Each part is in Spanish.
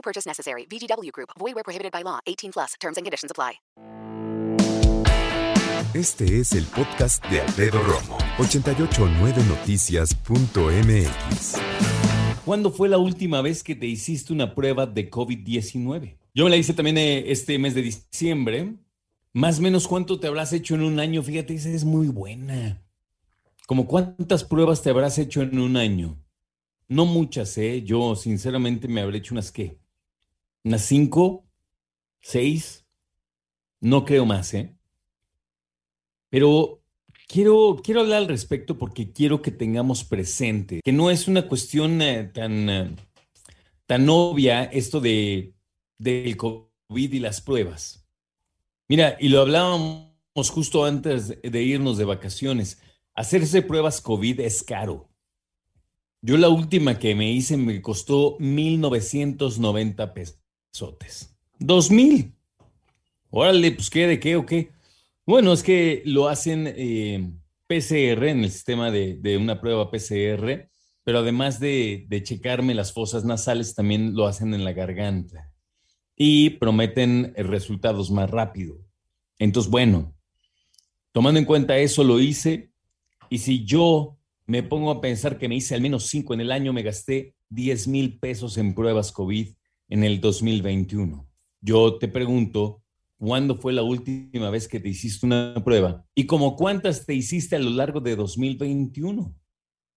No purchase necessary. VGW Group. Void where prohibited by law. 18 plus. Terms and conditions apply. Este es el podcast de Alfredo Romo. 889noticias.mx. ¿Cuándo fue la última vez que te hiciste una prueba de COVID-19? Yo me la hice también eh, este mes de diciembre. Más o menos cuánto te habrás hecho en un año. Fíjate, esa es muy buena. ¿Como cuántas pruebas te habrás hecho en un año? No muchas, ¿eh? Yo sinceramente me habré hecho unas qué. Unas cinco, seis. No creo más, ¿eh? Pero quiero, quiero hablar al respecto porque quiero que tengamos presente que no es una cuestión eh, tan, eh, tan obvia esto de, del COVID y las pruebas. Mira, y lo hablábamos justo antes de irnos de vacaciones. Hacerse pruebas COVID es caro. Yo la última que me hice me costó 1,990 pesotes. ¿Dos mil? Órale, pues qué, de qué o qué. Bueno, es que lo hacen eh, PCR en el sistema de, de, una prueba PCR, pero además de, de checarme las fosas nasales, también lo hacen en la garganta y prometen resultados más rápido. Entonces, bueno, tomando en cuenta eso, lo hice y si yo me pongo a pensar que me hice al menos cinco en el año, me gasté 10 mil pesos en pruebas COVID en el 2021. Yo te pregunto, ¿cuándo fue la última vez que te hiciste una prueba? ¿Y como cuántas te hiciste a lo largo de 2021?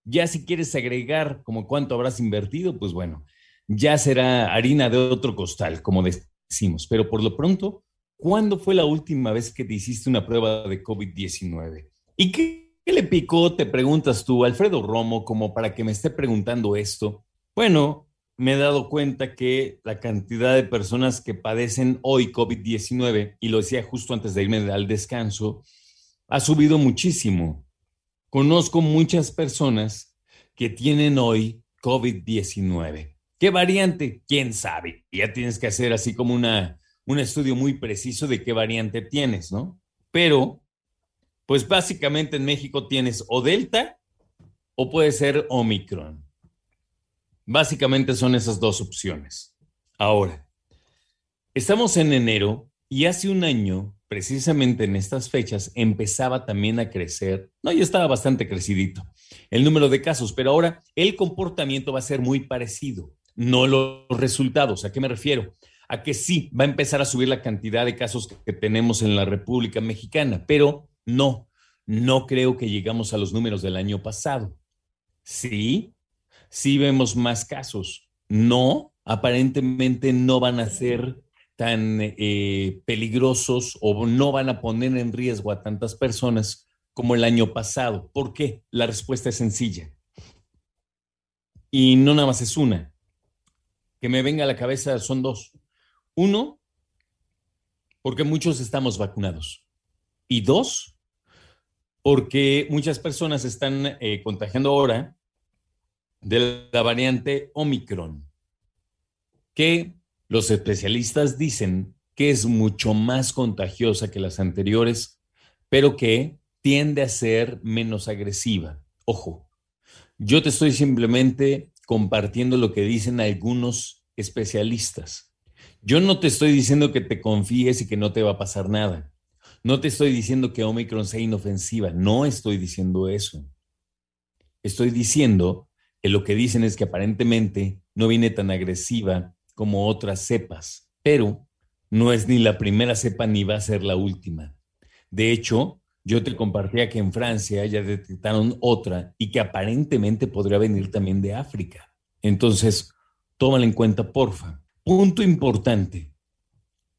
Ya si quieres agregar como cuánto habrás invertido, pues bueno, ya será harina de otro costal, como decimos. Pero por lo pronto, ¿cuándo fue la última vez que te hiciste una prueba de COVID-19? ¿Y qué ¿Qué le picó? Te preguntas tú, Alfredo Romo, como para que me esté preguntando esto. Bueno, me he dado cuenta que la cantidad de personas que padecen hoy COVID-19, y lo decía justo antes de irme al descanso, ha subido muchísimo. Conozco muchas personas que tienen hoy COVID-19. ¿Qué variante? ¿Quién sabe? Ya tienes que hacer así como una, un estudio muy preciso de qué variante tienes, ¿no? Pero pues básicamente en México tienes o Delta o puede ser Omicron. Básicamente son esas dos opciones. Ahora, estamos en enero y hace un año, precisamente en estas fechas, empezaba también a crecer, no, ya estaba bastante crecidito el número de casos, pero ahora el comportamiento va a ser muy parecido, no los resultados. ¿A qué me refiero? A que sí, va a empezar a subir la cantidad de casos que tenemos en la República Mexicana, pero no, no creo que llegamos a los números del año pasado. Sí, sí vemos más casos. No, aparentemente no van a ser tan eh, peligrosos o no van a poner en riesgo a tantas personas como el año pasado. ¿Por qué? La respuesta es sencilla. Y no nada más es una. Que me venga a la cabeza son dos. Uno, porque muchos estamos vacunados. Y dos, porque muchas personas están eh, contagiando ahora de la variante Omicron, que los especialistas dicen que es mucho más contagiosa que las anteriores, pero que tiende a ser menos agresiva. Ojo, yo te estoy simplemente compartiendo lo que dicen algunos especialistas. Yo no te estoy diciendo que te confíes y que no te va a pasar nada. No te estoy diciendo que Omicron sea inofensiva, no estoy diciendo eso. Estoy diciendo lo que dicen es que aparentemente no viene tan agresiva como otras cepas, pero no es ni la primera cepa ni va a ser la última. De hecho, yo te compartía que en Francia ya detectaron otra y que aparentemente podría venir también de África. Entonces, tómala en cuenta, porfa. Punto importante.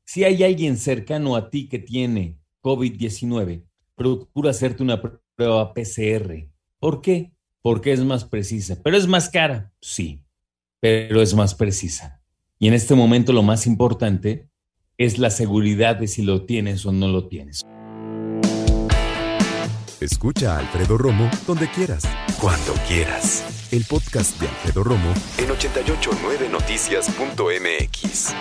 Si hay alguien cercano a ti que tiene COVID-19, procura hacerte una prueba PCR. ¿Por qué? Porque es más precisa. ¿Pero es más cara? Sí, pero es más precisa. Y en este momento lo más importante es la seguridad de si lo tienes o no lo tienes. Escucha a Alfredo Romo donde quieras, cuando quieras. El podcast de Alfredo Romo en 889noticias.mx.